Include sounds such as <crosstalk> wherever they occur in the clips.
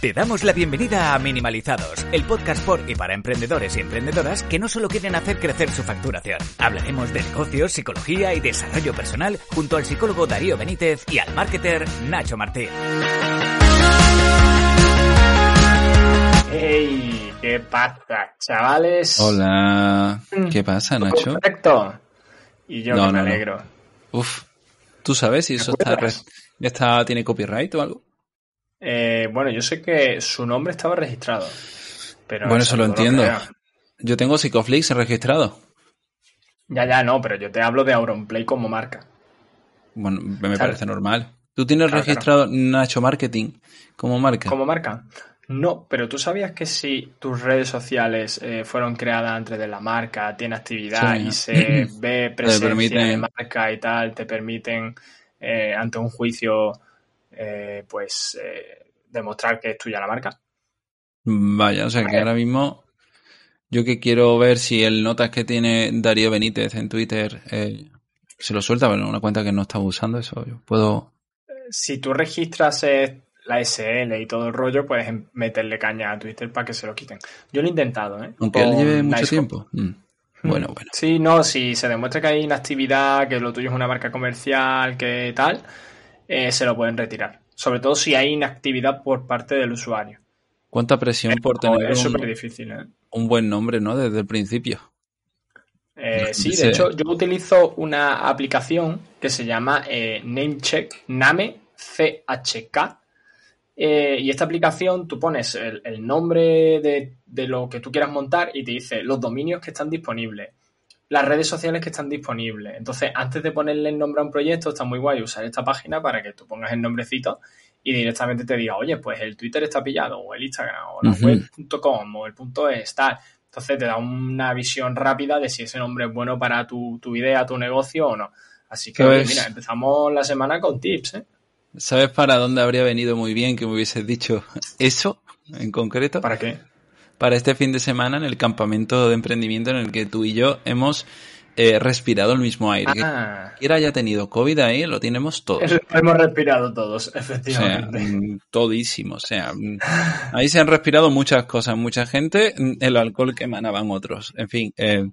Te damos la bienvenida a Minimalizados, el podcast por y para emprendedores y emprendedoras que no solo quieren hacer crecer su facturación. Hablaremos de negocios, psicología y desarrollo personal junto al psicólogo Darío Benítez y al marketer Nacho Martín. ¡Hey! ¿Qué pasa, chavales? Hola. ¿Qué pasa, Nacho? Perfecto. Y yo No, que no, me no. alegro. Uf. ¿Tú sabes si eso está, está tiene copyright o algo? Eh, bueno, yo sé que su nombre estaba registrado. Pero Bueno, eso lo entiendo. Yo tengo Psicoflix registrado. Ya, ya, no, pero yo te hablo de Auronplay como marca. Bueno, me parece normal. ¿Tú tienes Claro, registrado Nacho Marketing como marca? ¿Como marca? No, pero tú sabías que si tus redes sociales eh, fueron creadas antes de la marca, tiene actividad Sí. y se <clears throat> ve presencia permiten- de marca y tal, te permiten eh, ante un juicio eh, pues eh, demostrar que es tuya la marca. Vaya, o sea que ahora mismo yo que quiero ver si el notas que tiene Darío Benítez en Twitter eh, se lo suelta, pero una cuenta que no estaba usando eso, yo puedo... Si tú registras eh, la SL y todo el rollo, puedes em- meterle caña a Twitter para que se lo quiten. Yo lo he intentado, ¿eh? Aunque él lleve mucho tiempo. Mm. Bueno, Mm. bueno. Sí, no, si se demuestra que hay inactividad, que lo tuyo es una marca comercial, que tal, eh, se lo pueden retirar. Sobre todo si hay inactividad por parte del usuario. ¿Cuánta presión por tener es un- súper difícil, ¿eh? un buen nombre, ¿no? Desde el principio. Eh, sí, Sí. de hecho, yo utilizo una aplicación que se llama eh, Namecheck, Name CHK. eh, y esta aplicación tú pones el, el nombre de, de lo que tú quieras montar y te dice los dominios que están disponibles, las redes sociales que están disponibles. Entonces, antes de ponerle el nombre a un proyecto, está muy guay usar esta página para que tú pongas el nombrecito y directamente te diga, oye, pues el Twitter está pillado, o el Instagram, o la web.com, o el punto es, tal. Entonces te da una visión rápida de si ese nombre es bueno para tu, tu idea, tu negocio o no. Así que, oye, Pues- mira, empezamos la semana con tips, ¿eh? ¿Sabes para dónde habría venido muy bien que me hubieses dicho eso en concreto? ¿Para qué? Para este fin de semana en el campamento de emprendimiento en el que tú y yo hemos eh, respirado el mismo aire. Ah, Quien haya tenido COVID ahí, lo tenemos todos. hemos respirado todos, O sea, efectivamente. mm, todísimo. O sea, mm, ahí se han respirado muchas cosas. Mucha gente, mm, el alcohol que emanaban otros. En fin, eh,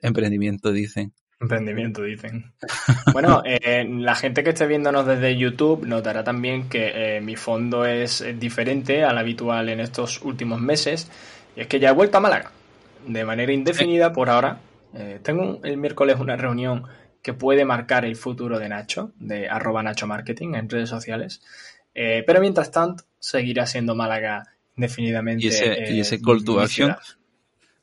emprendimiento dicen. Emprendimiento, dicen. <laughs> Bueno, eh, la gente que esté viéndonos desde YouTube notará también que eh, mi fondo es diferente al habitual en estos últimos meses. Y es que ya he vuelto a Málaga. De manera indefinida por ahora. Eh, tengo un- el miércoles una reunión que puede marcar el futuro de Nacho, de arroba Nacho Marketing en redes sociales. Eh, pero mientras tanto, seguirá siendo Málaga indefinidamente. Y ese- eh, y ese call to action.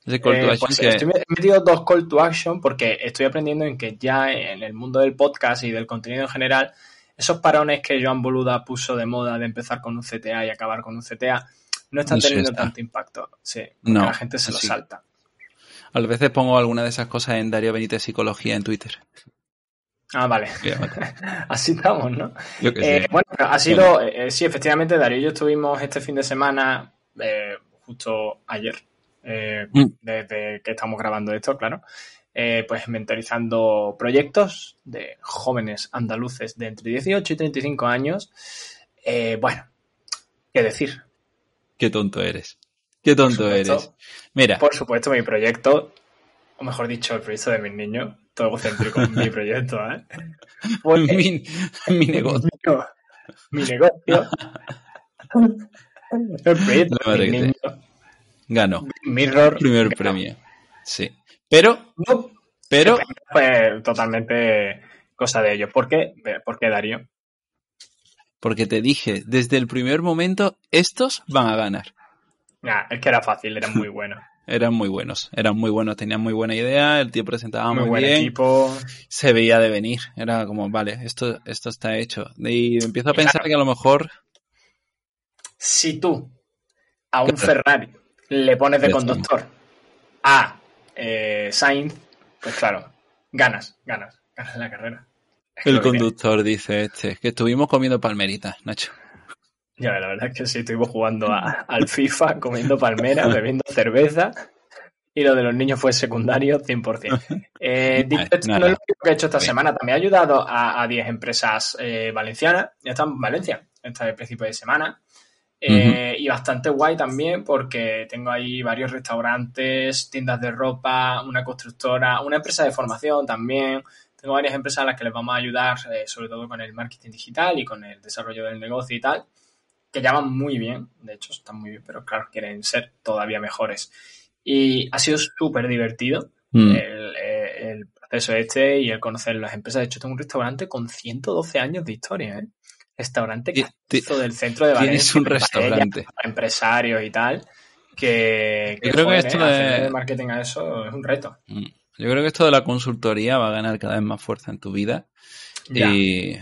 Ese call to Eh, action pues que- estoy he metido dos call to action porque estoy aprendiendo en que ya en el mundo del podcast y del contenido en general, esos parones que Joan Boluda puso de moda de empezar con un CTA y acabar con un CTA, no están No teniendo está. tanto impacto. Sí, No, la gente se lo salta. A veces pongo alguna de esas cosas en Darío Benítez Psicología en Twitter. Ah, vale. <laughs> Así estamos, ¿no? Yo Eh, bueno, ha sido, eh, sí, efectivamente, Darío y yo estuvimos este fin de semana, eh, justo ayer, Mm. desde que estamos grabando esto, claro, pues mentorizando proyectos de jóvenes andaluces de entre 18 y 35 años. Bueno, ¿qué decir? Qué tonto eres. Qué tonto supuesto. eres. Mira, Por supuesto, mi proyecto, o mejor dicho, el proyecto de mis niños, todo egocéntrico, <laughs> mi proyecto, ¿eh? <laughs> Mi, mi negocio. mi negocio. <laughs> El proyecto de que niño, Ganó. Mirror. Primer premio. Sí. Pero, No, pero, fue totalmente cosa de ellos. ¿Por qué? ¿Por qué, Darío? Porque te dije, desde el primer momento, estos van a ganar. Nah, es que era fácil, era muy <laughs> bueno. eran muy buenos, eran muy buenos, tenían muy buena idea, el tío presentaba muy, Muy buen bien, equipo. se veía de venir, era como, vale, esto, esto está hecho. Y empiezo a pensar que a lo mejor Si tú a un Ferrari le pones de conductor a eh, Sainz, pues claro, ganas, ganas, ganas la carrera. El conductor dice este, que estuvimos comiendo palmeritas, Nacho. Ya, la verdad es que sí, estuvimos jugando a- al FIFA, comiendo palmeras, bebiendo cerveza. Y lo de los niños fue secundario 100%. <laughs> Eh, dicho esto, no es lo único que he hecho esta semana. También he ayudado a, a 10 empresas eh, valencianas. Ya están en Valencia, este principio de semana. Eh, Y bastante guay también porque tengo ahí varios restaurantes, tiendas de ropa, una constructora, una empresa de formación también. Tengo varias empresas a las que les vamos a ayudar, eh, sobre todo con el marketing digital y con el desarrollo del negocio y tal, que ya van muy bien, de hecho están muy bien, pero claro, quieren ser todavía mejores. Y ha sido súper divertido Mm. el, eh, el proceso este y el conocer las empresas. De hecho, tengo un restaurante con 112 años de historia, ¿eh? Restaurante del centro de Valencia. Tienes un restaurante. para empresarios y tal. Que, Yo creo que joder, esto ¿eh? de- marketing a eso es un reto. Mm. Yo creo que esto de la consultoría va a ganar cada vez más fuerza en tu vida. Ya. Y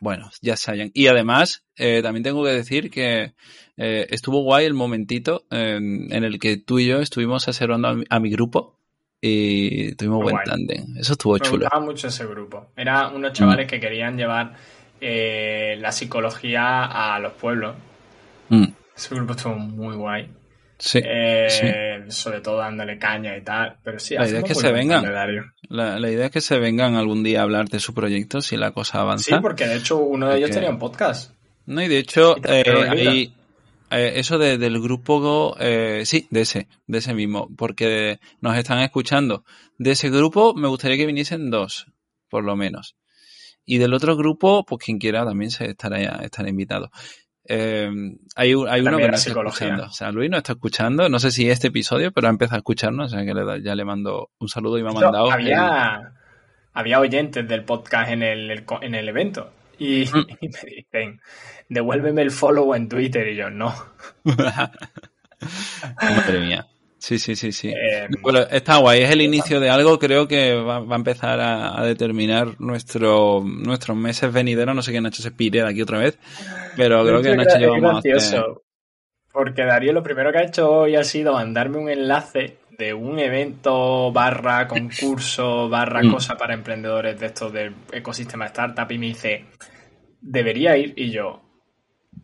bueno, ya hallan. Y además, eh, también tengo que decir que eh, estuvo guay el momentito eh, en el que tú y yo estuvimos asesorando a mi, a mi grupo y tuvimos Muy buen guay. tándem. Eso estuvo Me chulo. gustaba mucho ese grupo. Eran unos chavales que querían llevar eh, la psicología a los pueblos. Mm, Ese grupo estuvo muy guay. Sí, Eh, sí. Sobre todo dándole caña y tal. Pero sí, La idea es que se vengan. La, la idea es que se vengan algún día a hablar de su proyecto si la cosa Sí, avanza. porque de hecho uno de ellos Porque- tenía un podcast. No, y de hecho, Y eh, ahí, eh, eso de- del grupo, eh, sí, de ese, de ese mismo, porque nos están escuchando. De ese grupo me gustaría que viniesen dos, por lo menos. Y del otro grupo, pues quien quiera también se estará, estará invitado. Eh, hay un- hay uno que no está escuchando. O sea, Luis no está escuchando, no sé si este episodio, pero ha empezado a escucharnos, o sea que le ya le mando un saludo y me ha mandado. el- había, había oyentes del podcast en el, en el evento. Y, Mm. <laughs> y me dicen, devuélveme el follow en Twitter. Y yo, no. <laughs> Madre mía. Sí, sí, sí, sí. Eh, Bueno, está guay, es el inicio de algo, creo que va, va a empezar a, a determinar nuestro, nuestros meses venideros, no sé qué Nacho se pire de aquí otra vez, pero creo que hecho, Nacho es y yo vamos a hacer... gracioso. Porque Darío lo primero que ha hecho hoy ha sido mandarme un enlace de un evento barra concurso barra Mm. cosa para emprendedores de estos del ecosistema startup y me dice, debería ir y yo,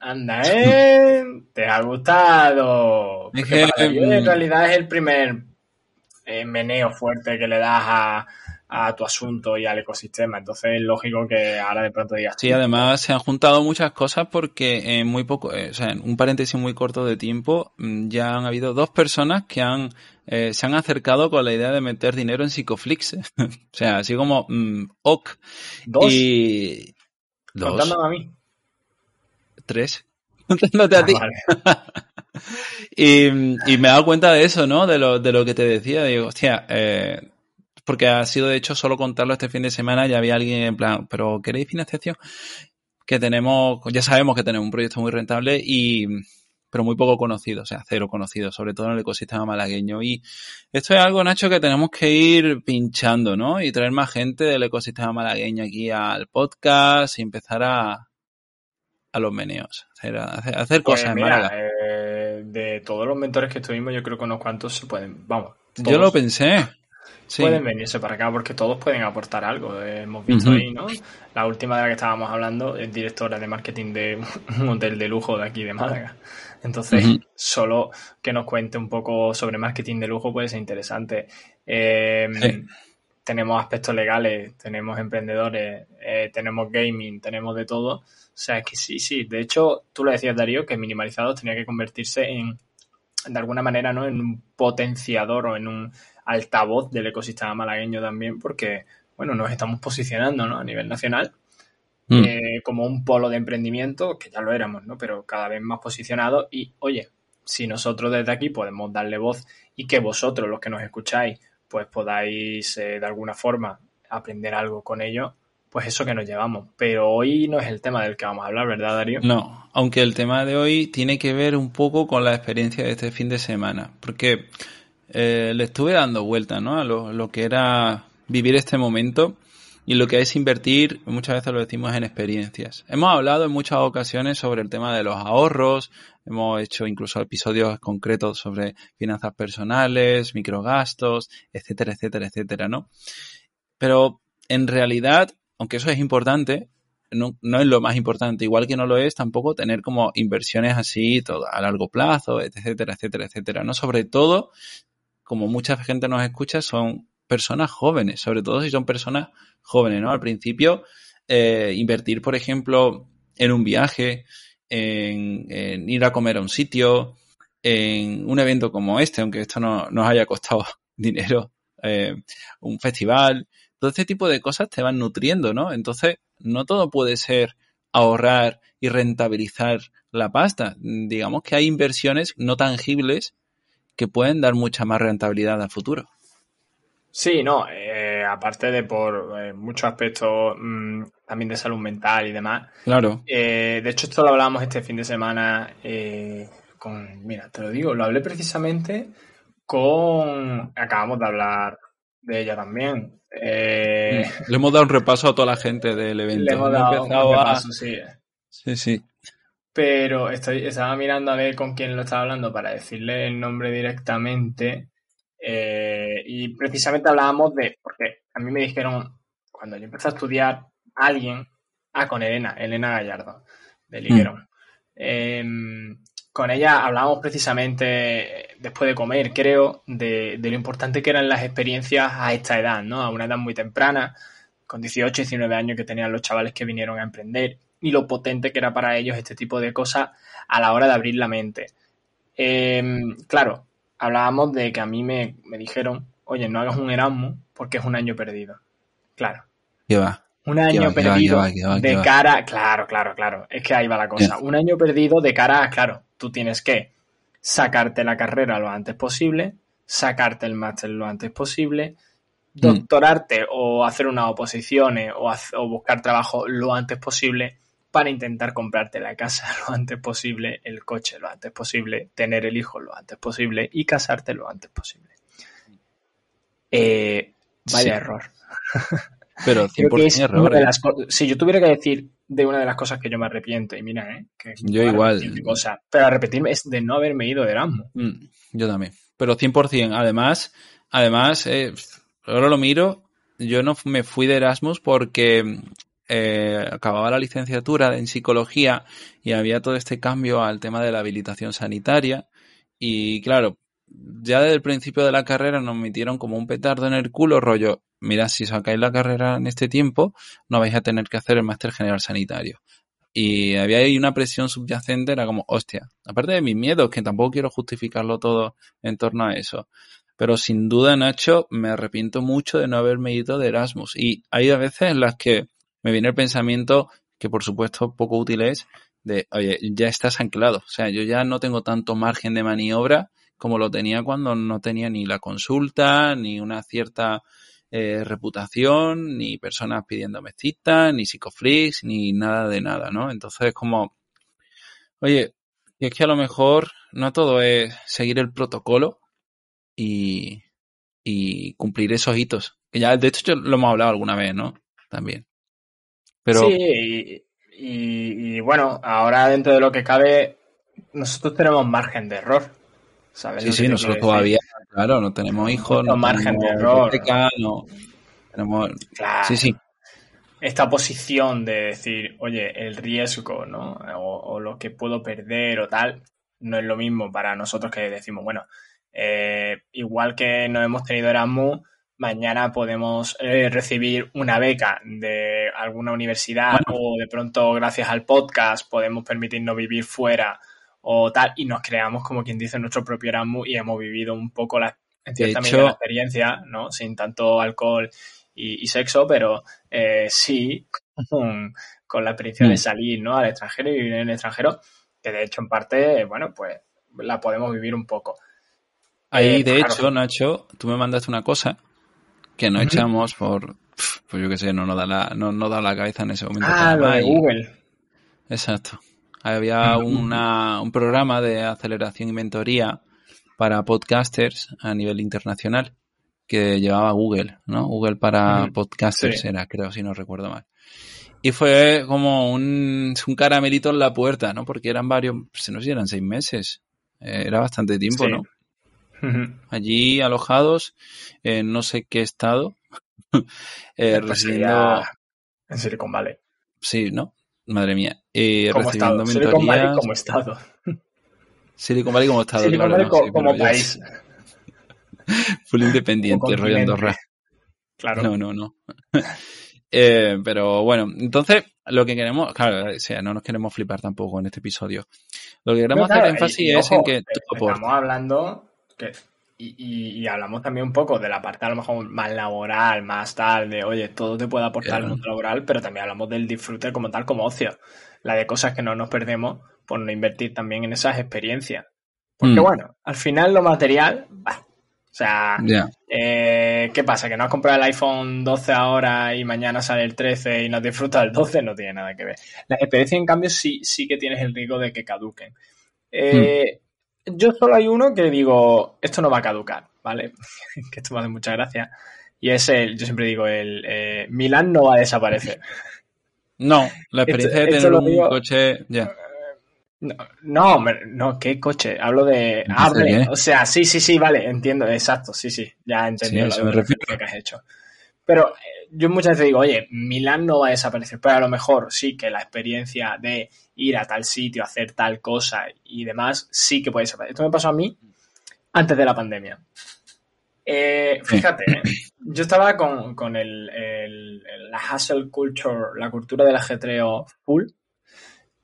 anda, ¿eh? ¿Te ha gustado? Es Porque que, para Darío en mm, realidad es el primer eh, meneo fuerte que le das a, a tu asunto y al ecosistema. Entonces es lógico que ahora de pronto digas, Sí, además se han juntado muchas cosas porque en muy poco, eh, o sea, en un paréntesis muy corto de tiempo, mm, ya han habido dos personas que han eh, se han acercado con la idea de meter dinero en Psicoflix. <laughs> o sea, así como mm, OK. dos, Y dos, contándome a mí. Tres. <laughs> Contándote a Ah, ti. vale. <laughs> Y, y me he dado cuenta de eso, ¿no? De lo, de lo que te decía. Digo, hostia, eh, porque ha sido de hecho solo contarlo este fin de semana. Ya había alguien en plan, ¿pero queréis financiación? Que tenemos, ya sabemos que tenemos un proyecto muy rentable y, pero muy poco conocido, o sea, cero conocido, sobre todo en el ecosistema malagueño. Y esto es algo, Nacho, que tenemos que ir pinchando, ¿no? Y traer más gente del ecosistema malagueño aquí al podcast y empezar a, a los meneos, hacer, hacer, hacer Pues cosas en Málaga. eh, de todos los mentores que estuvimos, yo creo que unos cuantos se pueden, vamos, Yo lo pensé. Sí. pueden venirse para acá porque todos pueden aportar algo. Eh, hemos visto ahí, ¿no? La última de la que estábamos hablando es directora de marketing de <laughs> un hotel de lujo de aquí de Málaga. Entonces, solo que nos cuente un poco sobre marketing de lujo puede ser interesante. Eh, Sí. Tenemos aspectos legales, tenemos emprendedores, eh, tenemos gaming, tenemos de todo. O sea, es que sí, sí. De hecho, tú lo decías, Darío, que minimalizados tenía que convertirse en, de alguna manera, ¿no? En un potenciador o en un altavoz del ecosistema malagueño también, porque, bueno, nos estamos posicionando, ¿no? A nivel nacional Mm. eh, como un polo de emprendimiento, que ya lo éramos, ¿no? Pero cada vez más posicionado y, oye, si nosotros desde aquí podemos darle voz y que vosotros, los que nos escucháis, pues podáis eh, de alguna forma aprender algo con ello, pues eso que nos llevamos. Pero hoy no es el tema del que vamos a hablar, ¿verdad, Darío? No, aunque el tema de hoy tiene que ver un poco con la experiencia de este fin de semana, porque eh, le estuve dando vuelta, ¿no? A lo, lo que era vivir este momento y lo que es invertir, muchas veces lo decimos en experiencias. Hemos hablado en muchas ocasiones sobre el tema de los ahorros, hemos hecho incluso episodios concretos sobre finanzas personales, microgastos, etcétera, etcétera, etcétera, ¿no? Pero en realidad, aunque eso es importante, no, es lo más importante, igual que no lo es tampoco tener como inversiones así todo, a largo plazo, etcétera, etcétera, etcétera, ¿no? Sobre todo, como mucha gente nos escucha, son personas jóvenes, sobre todo si son personas jóvenes, ¿no? Al principio, eh, invertir, por ejemplo, en un viaje, en, ir a comer a un sitio, en un evento como este, aunque esto no nos haya costado <laughs> dinero, eh, un festival, todo este tipo de cosas te van nutriendo, ¿no? Entonces, no todo puede ser ahorrar y rentabilizar la pasta. Digamos que hay inversiones no tangibles que pueden dar mucha más rentabilidad al futuro. Sí, no, eh, aparte de por eh, muchos aspectos mm, también de salud mental y demás. Claro. Eh, de hecho, esto lo hablábamos este fin de semana con, mira, te lo digo, lo hablé precisamente con, acabamos de hablar de ella también. Le hemos dado un repaso a toda la gente del evento. Le hemos dado un repaso, sí. Sí, sí. Pero estoy, estaba mirando a ver con quién lo estaba hablando para decirle el nombre directamente. Eh, y precisamente hablábamos de, porque a mí me dijeron, cuando yo empecé a estudiar, alguien, ah, con Elena, Elena Gallardo, de Liguerón. Mm. Em, con ella hablábamos precisamente después de comer, creo, de, lo importante que eran las experiencias a esta edad, ¿no? A una edad muy temprana, con 18, 19 años que tenían los chavales que vinieron a emprender y lo potente que era para ellos este tipo de cosas a la hora de abrir la mente. Em, claro, hablábamos de que a mí me, dijeron, oye, no hagas un Erasmus porque es un año perdido. Claro. ¿Qué va? Un año perdido de cara, claro, claro, claro, es que ahí va la cosa. Un año perdido de cara a, claro, tú tienes que sacarte la carrera lo antes posible, sacarte el máster lo antes posible, mm. doctorarte o hacer unas oposiciones o, o buscar trabajo lo antes posible para intentar comprarte la casa <laughs> lo antes posible, el coche lo antes posible, tener el hijo lo antes posible y casarte lo antes posible. Eh, vaya error. <laughs> Pero 100% error. ¿eh? si yo tuviera que decir de una de las cosas que yo me arrepiento, y mira, ¿eh? Que yo igual. Cosa, pero arrepentirme es de no haberme ido de Erasmus. Mm, yo también. Pero 100%. Además, además eh, ahora lo miro, yo no me fui de Erasmus porque eh, acababa la licenciatura en psicología y había todo este cambio al tema de la habilitación sanitaria. Y claro, ya desde el principio de la carrera nos metieron como un petardo en el culo, rollo, mira, si sacáis la carrera en este tiempo, no vais a tener que hacer el máster general sanitario. Y había ahí una presión subyacente, era como, hostia, aparte de mis miedos, que tampoco quiero justificarlo todo en torno a eso. Pero sin duda, Nacho, me arrepiento mucho de no haberme ido de Erasmus. Y hay a veces en las que me viene el pensamiento, que por supuesto poco útil es, de, oye, ya estás anclado. O sea, yo ya no tengo tanto margen de maniobra como lo tenía cuando no tenía ni la consulta, ni una cierta eh, reputación, ni personas pidiéndome citas, ni psicofreaks, ni nada de nada, ¿no? Entonces, como, oye, y es que a lo mejor no todo es seguir el protocolo y, y cumplir esos hitos. Que ya, de hecho, lo hemos hablado alguna vez, ¿no? También. Sí, y, bueno, ahora dentro de lo que cabe, nosotros tenemos margen de error. ¿Sabes sí, sí, nosotros todavía, claro, no tenemos hijos, no margen de error. no tenemos... Sí, sí. Esta posición de decir, oye, el riesgo, ¿no? O, lo que puedo perder o tal, no es lo mismo para nosotros que decimos, bueno, eh, igual que no hemos tenido Erasmus, mañana podemos eh, recibir una beca de alguna universidad o de pronto gracias al podcast podemos permitirnos vivir fuera o tal y nos creamos como quien dice nuestro propio Erasmus y hemos vivido un poco la, en cierta medida la experiencia, ¿no? Sin tanto alcohol y, sexo, pero eh, sí con, la experiencia de mm. salir, ¿no? Al extranjero y vivir en el extranjero, que de hecho en parte, bueno, pues la podemos vivir un poco. Ahí, eh, de hecho, Nacho, tú me mandaste una cosa que no echamos por, pues yo qué sé, no nos da la, no, no da la cabeza en ese momento. Ah, lo de Google. Exacto. Había una, un programa de aceleración y mentoría para podcasters a nivel internacional que llevaba Google, ¿no? Google para podcasters Sí. era, creo, si no recuerdo mal. Y fue como un, un caramelito en la puerta, ¿no? Porque eran varios, no sé si eran seis meses. Eh, era bastante tiempo, Sí. ¿no? Allí alojados en no sé qué estado, <laughs> eh, En Silicon Valley. Sí, ¿no? Madre mía. Eh, Como recibiendo estado. Silicon Valley como estado. Silicon Valley como estado, Silicon claro, Valley Sí, como país. Full independiente, rollo. Andorra. Claro. No, no, no. <laughs> Eh, pero bueno, entonces lo que queremos, claro, o sea, no nos queremos flipar tampoco en este episodio. Lo que queremos No, claro, hacer énfasis y- es ojo, en que tú eh, aportes. Estamos hablando que, y, y- y hablamos también un poco de la parte a lo mejor más laboral, más tal, de oye, todo te puede aportar el Claro. mundo laboral, pero también hablamos del disfrute como tal, como ocio. La de cosas que no nos perdemos por no invertir también en esas experiencias. Porque Mm. bueno, al final lo material, bah, o sea, eh, ¿qué pasa? ¿Que no has comprado el iPhone 12 ahora y mañana sale el 13 y no disfrutas del 12? No tiene nada que ver. Las experiencias, en cambio, sí, sí que tienes el riesgo de que caduquen. Eh, Yo solo hay uno que digo, esto no va a caducar, ¿vale? <laughs> que esto me hace mucha gracia. Y es el, yo siempre digo, el eh, Milán no va a desaparecer. No, la experiencia Esto- de tener un digo- coche, ya. No, no, no, ¿qué coche? Hablo de... Qué. o sea, sí, sí, sí, vale, entiendo, exacto, sí, sí, ya entendí Sí, lo, me refiero. que has hecho. Pero eh, yo muchas veces digo, oye, Milán no va a desaparecer, pero a lo mejor sí que la experiencia de ir a tal sitio, hacer tal cosa y demás, sí que puede desaparecer. Esto me pasó a mí antes de la pandemia. Eh, fíjate, ¿eh? yo estaba con, con el, el- la hustle culture, la cultura del ajetreo full,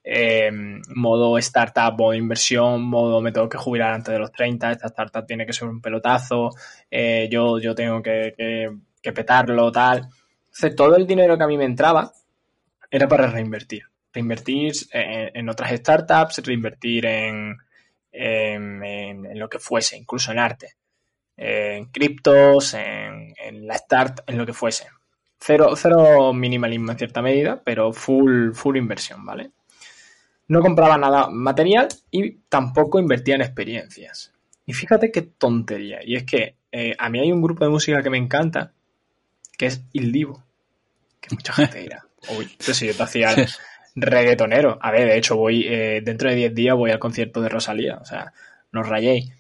eh, modo startup, modo inversión, modo me tengo que jubilar antes de los 30, esta startup tiene que ser un pelotazo, yo, yo tengo que, que- que petarlo, tal. Entonces, todo el dinero que a mí me entraba era para reinvertir. Reinvertir en, en otras startups, reinvertir en, en- en- lo que fuese, incluso en arte, en criptos, en, en la start, en lo que fuese. Cero, cero minimalismo en cierta medida, pero full, full inversión, ¿vale? No compraba nada material y tampoco invertía en experiencias. Y fíjate qué tontería. Y es que eh, a mí hay un grupo de música que me encanta, que es Il Divo. Que mucha gente dirá, uy, pero si yo te hacía el reggaetonero. A ver, de hecho, voy eh, dentro de 10 días voy al concierto de Rosalía. O sea, no os rayéis.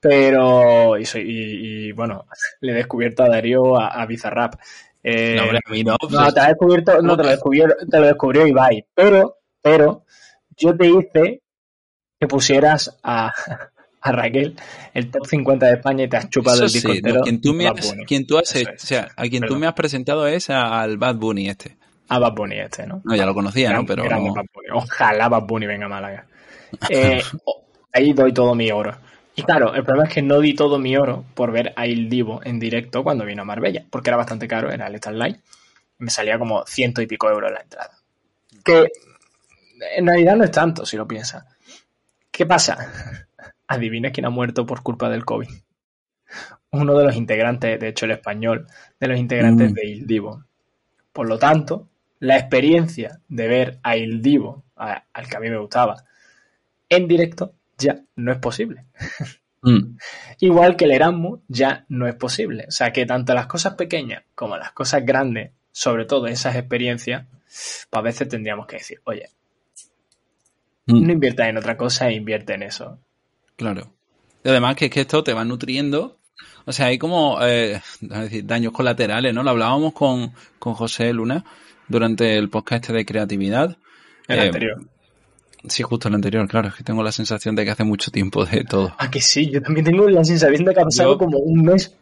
Pero, y, soy, y, y, bueno, le he descubierto a Darío a, a Bizarrap. Eh, No, hombre, no. no, pues, te, has descubierto, no te, lo descubrió, te lo descubrió Ibai. Pero, pero, yo te hice que pusieras a, <laughs> a Raquel el top 50 de España y te has chupado eso el disco sí, entero. no, quien tú me Bad has, Bunny. quien tú has Eso hecho- es. o sea, a quien tú me has presentado es a- al Bad Bunny este. A Bad Bunny este, ¿no? No, ya lo conocía, ¿no? Pero no- Bad Bunny. Ojalá Bad Bunny venga a Málaga. Eh, <laughs> ahí doy todo mi oro. Y claro, el problema es que no di todo mi oro por ver a Il Divo en directo cuando vino a Marbella, porque era bastante caro, era el Starlight. Y me salía como ciento y pico euros la entrada. Que en realidad no es tanto, si lo piensas. ¿Qué pasa? Adivina quién ha muerto por culpa del COVID. Uno de los integrantes, de hecho el español, de los integrantes Mm. de Il Divo. Por lo tanto, la experiencia de ver a Il Divo, a- al que a mí me gustaba, en directo ya no es posible. Mm, <laughs> Igual que el Erasmus ya no es posible. O sea que tanto las cosas pequeñas como las cosas grandes, sobre todo esas experiencias, pues a veces tendríamos que decir, oye, mm, no inviertas en otra cosa e invierte en eso. Claro. Y además que es que esto te va nutriendo. O sea, hay como eh, decir, daños colaterales, ¿no? Lo hablábamos con, con José Luna durante el podcast este de creatividad. El Eh, anterior. Sí, justo el anterior, claro. Es que tengo la sensación de que hace mucho tiempo de todo. Ah, que sí, yo también tengo la sensación de que ha pasado Yo- como un mes.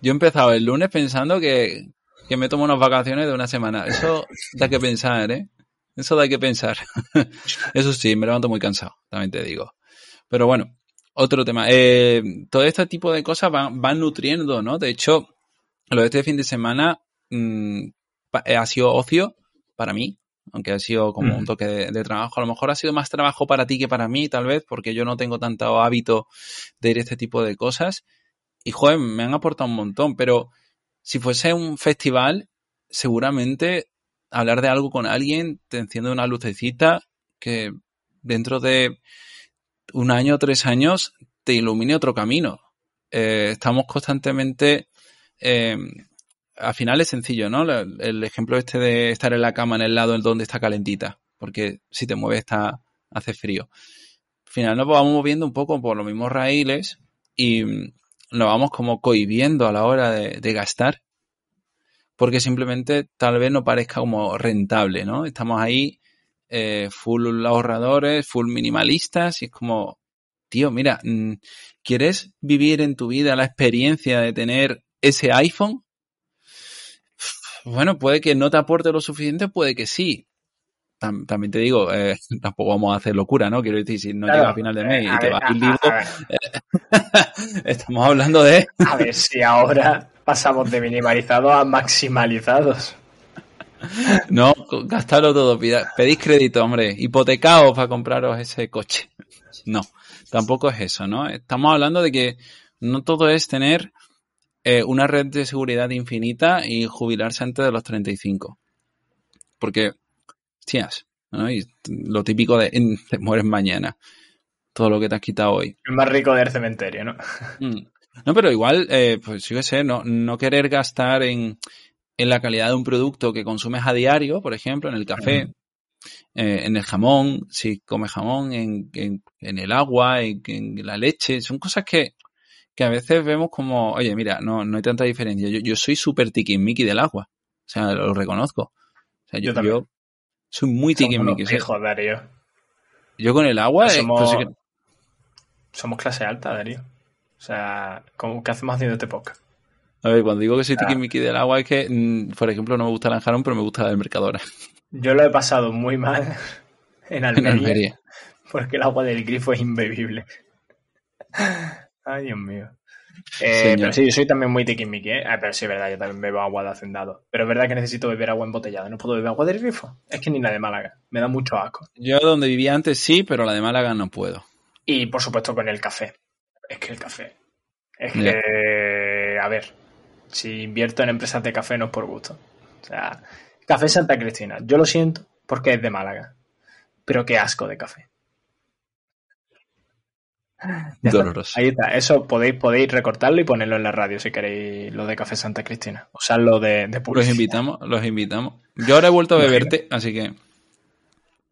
Yo he empezado el lunes pensando que, que me tomo unas vacaciones de una semana. Eso da que pensar, ¿eh? Eso da que pensar. <laughs> Eso sí, me levanto muy cansado, también te digo. Pero bueno, otro tema. Eh, todo este tipo de cosas van, van nutriendo, ¿no? De hecho, lo de este fin de semana mm, eh, ha sido ocio para mí, aunque ha sido como un toque de, de trabajo. A lo mejor ha sido más trabajo para ti que para mí, tal vez, porque yo no tengo tanto hábito de ir a este tipo de cosas. Y, joder, me han aportado un montón, pero si fuese un festival, seguramente hablar de algo con alguien te enciende una lucecita que dentro de un año o tres años te ilumine otro camino. Eh, estamos constantemente, eh, al final es sencillo, ¿no? El ejemplo este de estar en la cama en el lado donde está calentita, porque si te mueves está, hace frío. Al final nos vamos moviendo un poco por los mismos raíles y nos vamos como cohibiendo a la hora de, gastar, porque simplemente tal vez no parezca como rentable, ¿no? Estamos ahí eh, full ahorradores, full minimalistas y es como, tío, mira, mm, ¿quieres vivir en tu vida la experiencia de tener ese iPhone? Bueno, puede que no te aporte lo suficiente, puede que sí. también te digo, eh, <laughs> tampoco vamos a hacer locura, ¿no? Quiero decir, si no llega a final de mes y te vas ir libro, <laughs> estamos hablando de... a ver si ahora pasamos de minimalizados a maximalizados. <laughs> No, gastarlo todo, pedís crédito, hombre, hipotecaos para compraros ese coche. No, tampoco es eso, ¿no? Estamos hablando de que no todo es tener eh, una red de seguridad infinita y jubilarse antes de los 35. Porque. Y lo típico de te mueres mañana. Todo lo que te has quitado hoy. El más rico del cementerio, ¿no? Mm. No, pero igual, eh, pues yo qué sé, no, no querer gastar en, en la calidad de un producto que consumes a diario, por ejemplo, en el café, eh, en el jamón, si comes jamón, en, en, el agua, en, la leche, son cosas que, que, a veces vemos como, oye, mira, no, no hay tanta diferencia. Yo, yo soy súper tiquismiqui del agua, o sea, lo reconozco. O sea, yo, yo, soy muy tiquismiqui. Hijo, Darío. Yo con el agua... Pues somos, somos clase alta, Darío. O sea, ¿qué hacemos haciendo este podcast? A ver, cuando digo que soy tiquismiqui del agua es que, mm, por ejemplo, no me gusta el anjarón, pero me gusta la del Mercadona. Yo lo he pasado muy mal en Almería, Porque el agua del grifo es imbebible. Ay, Dios mío. Eh, pero sí, yo soy también muy tiquismiqui, ¿eh? Ah, pero sí, es verdad, yo también bebo agua de hacendado. Pero es verdad que necesito beber agua embotellada. No puedo beber agua del grifo. Es que ni la de Málaga. Me da mucho asco. Yo donde vivía antes sí, pero la de Málaga no puedo. Y por supuesto con el café. Es que el café. Es que, a ver, si invierto en empresas de café no es por gusto. O sea, café Santa Cristina. Yo lo siento porque es de Málaga. Pero qué asco de café. Doloroso. Ahí está. Eso podéis, podéis recortarlo y ponerlo en la radio si queréis lo de Café Santa Cristina. Usarlo de, de Los invitamos, los invitamos. Yo ahora he vuelto a beberte, así que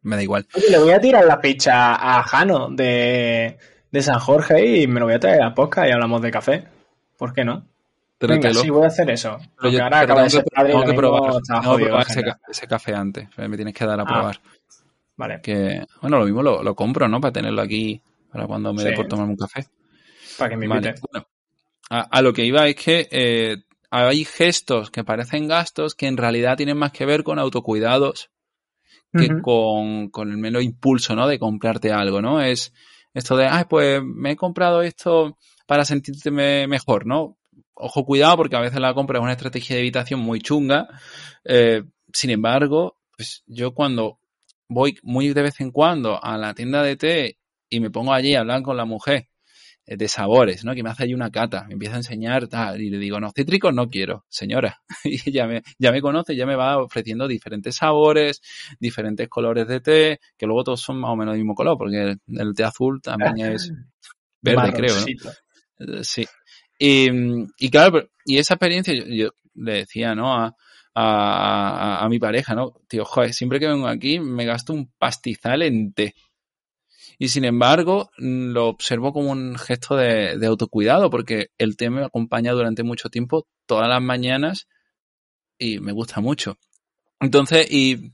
me da igual. le voy a tirar la ficha a Jano de, de San Jorge y me lo voy a traer a Posca y hablamos de café. ¿Por qué no? Venga, sí, voy a hacer eso. Pero ahora acaba de ser tengo que probar, ese, café antes. Me tienes que dar a ah, probar. vale. Que, bueno, lo mismo lo, compro, ¿no? Para tenerlo aquí para cuando me dé por tomarme un café. Para que me invite. Bueno, a, lo que iba es que eh, hay gestos que parecen gastos que en realidad tienen más que ver con autocuidados que con, con, el menos impulso, ¿no? De comprarte algo, ¿no? Es esto de, ay, pues me he comprado esto para sentirme mejor, ¿no? Ojo cuidado porque a veces la compra es una estrategia de evitación muy chunga. Eh, sin embargo, pues yo cuando voy muy de vez en cuando a la tienda de té y me pongo allí a hablar con la mujer eh, de sabores, ¿no? Que me hace allí una cata, me empieza a enseñar tal, y le digo, no, cítricos no quiero, señora. <laughs> Y ya me, ya me conoce, ya me va ofreciendo diferentes sabores, diferentes colores de té, que luego todos son más o menos del mismo color, porque el, té azul también es <laughs> verde, creo, ¿no? Eh, sí. Y, claro, y esa experiencia, yo, le decía, ¿no? A, a, a, mi pareja, ¿no? Tío, joder, siempre que vengo aquí me gasto un pastizal en té. Y sin embargo, lo observo como un gesto de, de, autocuidado, porque el té me acompaña durante mucho tiempo, todas las mañanas, y me gusta mucho. Entonces, y,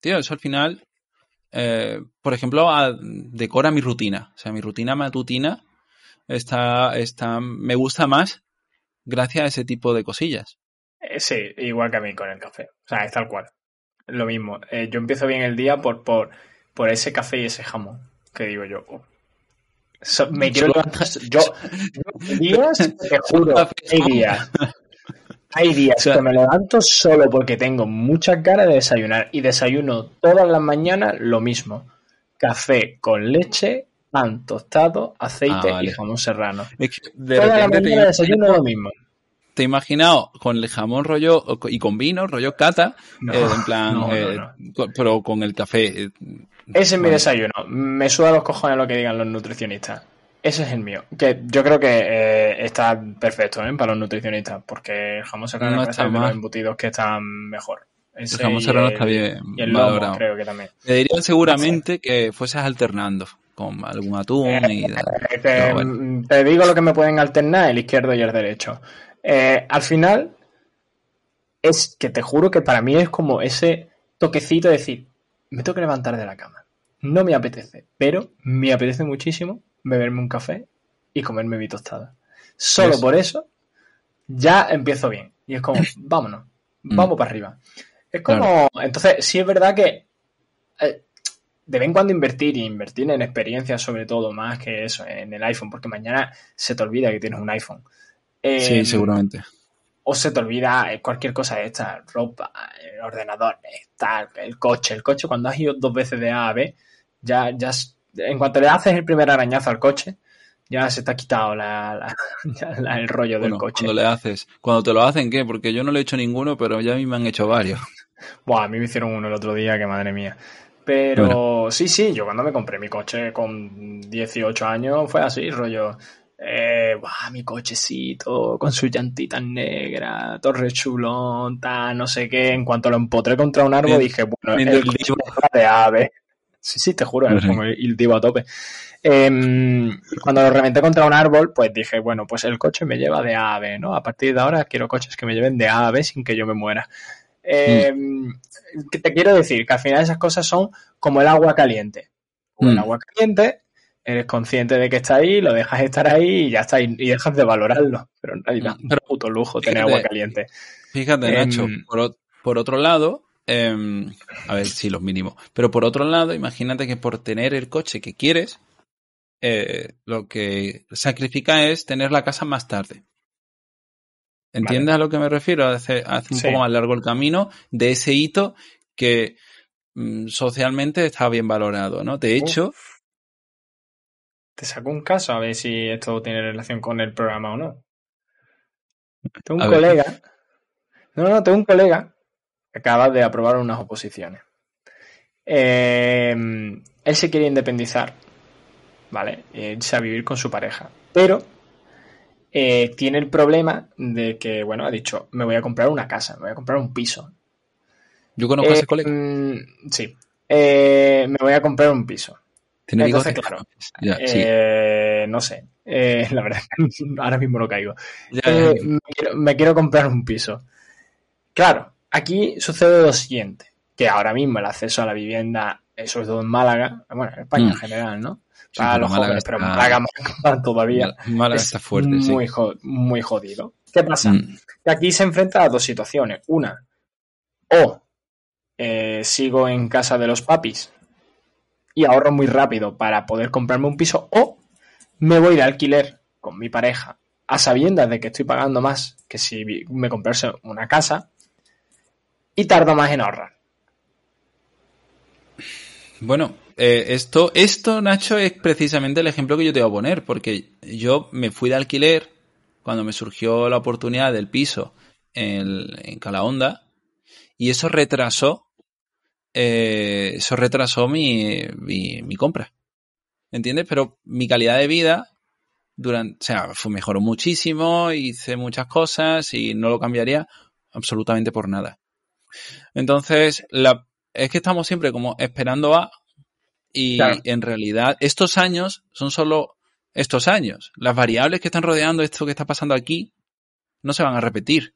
tío, eso al final, eh, por ejemplo, decora mi rutina. O sea, mi rutina matutina está, está, me gusta más gracias a ese tipo de cosillas. Eh, sí, igual que a mí con el café. O sea, es tal cual. Lo mismo. Eh, yo empiezo bien el día por, por, por ese café y ese jamón. Que digo yo. Oh. me quiero Yo, días, <laughs> te juro, <laughs> hay días. Hay días que me levanto solo porque tengo muchas ganas de desayunar. Y desayuno todas las mañanas lo mismo. Café con leche pan tostado, aceite ah, y jamón serrano. de Toda repente la desayuno lo mismo. Te he imaginado con el jamón rollo y con vino, rollo cata, eh, en plan, eh, pero con el café. Eh, Ese es mi desayuno. Me suda los cojones lo que digan los nutricionistas. Ese es el mío. Que yo creo que eh, está perfecto ¿eh? para los nutricionistas, porque el jamón serrano No es está de los mal. embutidos que están mejor. Ese El jamón y serrano el- está bien Y el lomo, valorado. creo que también. Te diría seguramente que fueses alternando con algún atún y tal. Eh, te, Pero bueno. te digo lo que me pueden alternar, el izquierdo y el derecho. Eh, al final, es que te juro que para mí es como ese toquecito de decir, me tengo que levantar de la cama. No me apetece, pero me apetece muchísimo beberme un café y comerme mi tostada. Solo Eso. por eso ya empiezo bien. Y es como, <laughs> vámonos, vamos para arriba. Es como, entonces, sí es verdad que eh, de vez en cuando invertir y invertir en experiencias sobre todo, más que eso, en el iPhone, porque mañana se te olvida que tienes un iPhone. Eh, Sí, seguramente. O se te olvida eh, cualquier cosa de esta, ropa, el ordenador, eh, tal, el coche. El coche, cuando has ido dos veces de A a B, ya, ya, en cuanto le haces el primer arañazo al coche, ya se te ha quitado la, la- <laughs> ya la- el rollo del coche. cuando le haces, cuando te lo hacen, ¿qué? Porque yo no le he hecho ninguno, pero ya a mí me han hecho varios. Buah, a mí me hicieron uno el otro día, que madre mía. Pero sí, sí, yo cuando me compré mi coche con 18 años fue así, rollo. Eh, buah, mi cochecito con sus llantitas negras, torre chulón, tal, no sé qué. En cuanto lo empotré contra un árbol, dije, bueno, el coche divo. de ave. <laughs> Sí, sí, te juro, Ujú. como el divo a tope. Em, cuando lo reventé contra un árbol, pues dije, bueno, pues el coche me lleva de A a B, ¿no? A partir de ahora quiero coches que me lleven de A a B sin que yo me muera. Em, que te quiero decir que al final esas cosas son como el agua caliente. Como el Mm. agua caliente, eres consciente de que está ahí, lo dejas estar ahí y ya está, y, y dejas de valorarlo. Pero en realidad, Mm. es un puto lujo tener agua caliente. Fíjate, Em, Nacho, por, o- por otro lado, em, a ver si los mínimos, pero por otro lado, imagínate que por tener el coche que quieres, eh, lo que sacrifica es tener la casa más tarde. ¿Entiendes a lo que me refiero? Hace, hace un Sí. poco más largo el camino de ese hito que mm, socialmente está bien valorado, ¿no? De hecho, Te saco un caso a ver si esto tiene relación con el programa o no. Tengo A un ver. colega. No, no, tengo un colega que acaba de aprobar unas oposiciones. Eh, él se quiere independizar, ¿vale? E Irse a vivir con su pareja. Pero eh, tiene el problema de que, bueno, ha dicho, me voy a comprar una casa, me voy a comprar un piso. yo conozco a Eh, ese colega. mm, sí. Eh, me voy a comprar un piso. Tiene entonces, bigote. claro, Ya, sí. Eh, no sé. Eh, <laughs> la verdad, <laughs> ahora mismo no caigo. Ya, Eh, me, quiero, me quiero comprar un piso. Claro, aquí sucede lo siguiente, que ahora mismo el acceso a la vivienda, eh, sobre todo en Málaga, bueno, en España Mm. en general, ¿no? Sí, Para pero los Málaga jóvenes, pero está- Málaga más todavía Málaga- Málaga es está fuerte, sí. muy, jo- muy jodido. ¿Qué pasa? Mm. Que aquí se enfrenta a dos situaciones. Una, o eh, sigo en casa de los papis y ahorro muy rápido para poder comprarme un piso, o me voy de alquiler con mi pareja a sabiendas de que estoy pagando más que si me comprase una casa y tardo más en ahorrar. Bueno, eh, esto, esto, Nacho, es precisamente el ejemplo que yo te voy a poner, porque yo me fui de alquiler cuando me surgió la oportunidad del piso en, en Calahonda y eso retrasó, eh, eso retrasó mi, mi, compra. ¿Entiendes? Pero mi calidad de vida durante, o sea, mejoró muchísimo, hice muchas cosas y no lo cambiaría absolutamente por nada. Entonces, es que estamos siempre como esperando a y Claro. en realidad estos años son solo estos años. Las variables que están rodeando esto que está pasando aquí no se van a repetir.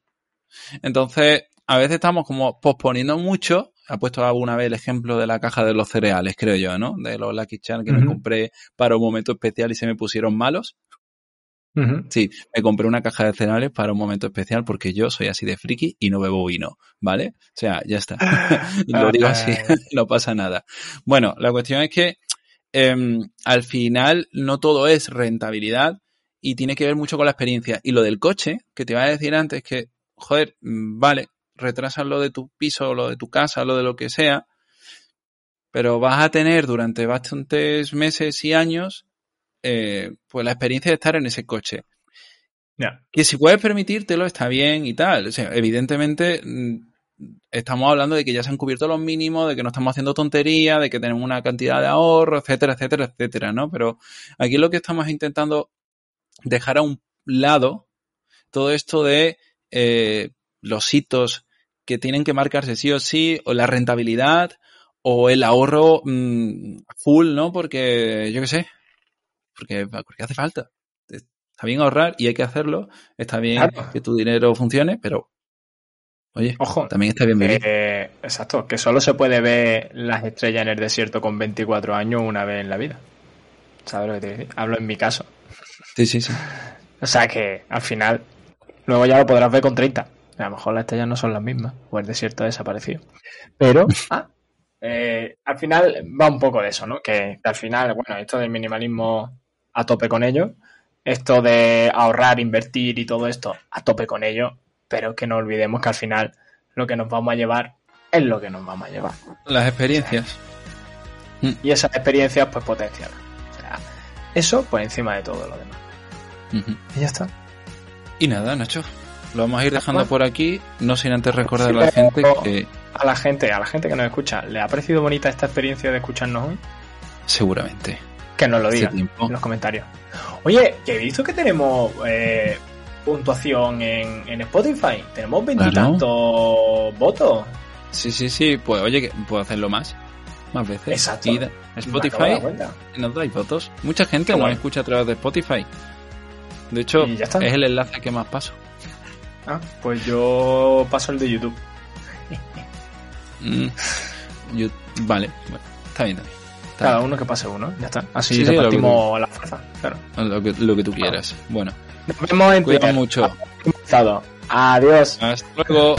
Entonces, a veces estamos como posponiendo mucho. Ha puesto alguna vez el ejemplo de la caja de los cereales, creo yo, ¿no? De los Lucky Charms que me Ujú. compré para un momento especial y se me pusieron malos. Sí, me compré una caja de cereales para un momento especial porque yo soy así de friki y no bebo vino, ¿vale? O sea, ya está. <laughs> Lo digo así, <laughs> no pasa nada. Bueno, la cuestión es que em, al final no todo es rentabilidad y tiene que ver mucho con la experiencia. Y lo del coche, que te iba a decir antes, que, joder, mm, vale, retrasas lo de tu piso, lo de tu casa, lo de lo que sea, pero vas a tener durante bastantes meses y años eh, pues la experiencia de estar en ese coche. Que si puedes permitírtelo está bien y tal. O sea, evidentemente mm, estamos hablando de que ya se han cubierto los mínimos, de que no estamos haciendo tonterías, de que tenemos una cantidad de ahorro, etcétera, etcétera, etcétera, ¿no? Pero aquí lo que estamos intentando dejar a un lado todo esto de eh, los hitos que tienen que marcarse sí o sí, o la rentabilidad, o el ahorro mm, full, ¿no? Porque, yo qué sé, porque, porque hace falta. Está bien ahorrar y hay que hacerlo. Está bien que tu dinero funcione, pero Oye, Ojo, también está bien vivir. Eh, exacto, que solo se puede ver las estrellas en el desierto con 24 años una vez en la vida. ¿Sabes lo que te digo? Hablo en mi caso. Sí, sí, sí. <laughs> O sea que al final, luego ya lo podrás ver con 30. A lo mejor las estrellas no son las mismas, o el desierto ha desaparecido. Pero, <laughs> ah, eh, al final va un poco de eso, ¿no? Que, que al final, bueno, esto del minimalismo a tope con ello, esto de ahorrar, invertir y todo esto a tope con ello, pero que no olvidemos que al final lo que nos vamos a llevar es lo que nos vamos a llevar. Las experiencias. Y esas experiencias pues potencian. O sea, eso por encima de todo lo demás. Y ya está. Y nada, Nacho. Lo vamos a ir dejando por aquí, no sin antes recordar a la gente que... A la gente, a la gente que nos escucha, ¿le ha parecido bonita esta experiencia de escucharnos hoy? Seguramente. Que nos lo digan en los comentarios. Oye, que he visto que tenemos eh, puntuación en, en Spotify. Tenemos veintitantos votos. Sí, sí, sí. Pues oye, puedo hacerlo más. Más veces. Exacto. Spotify nos dais votos. Mucha gente nos escucha a través de Spotify. De hecho, es el enlace que más paso. Ah, pues yo paso el de YouTube. Mm, vale, está bien también. Cada uno que pase uno, ya está. Así repartimos la fuerza, claro. Lo que, lo que tú quieras. Bueno. Nos vemos en Cuida mucho. Adiós. Hasta luego.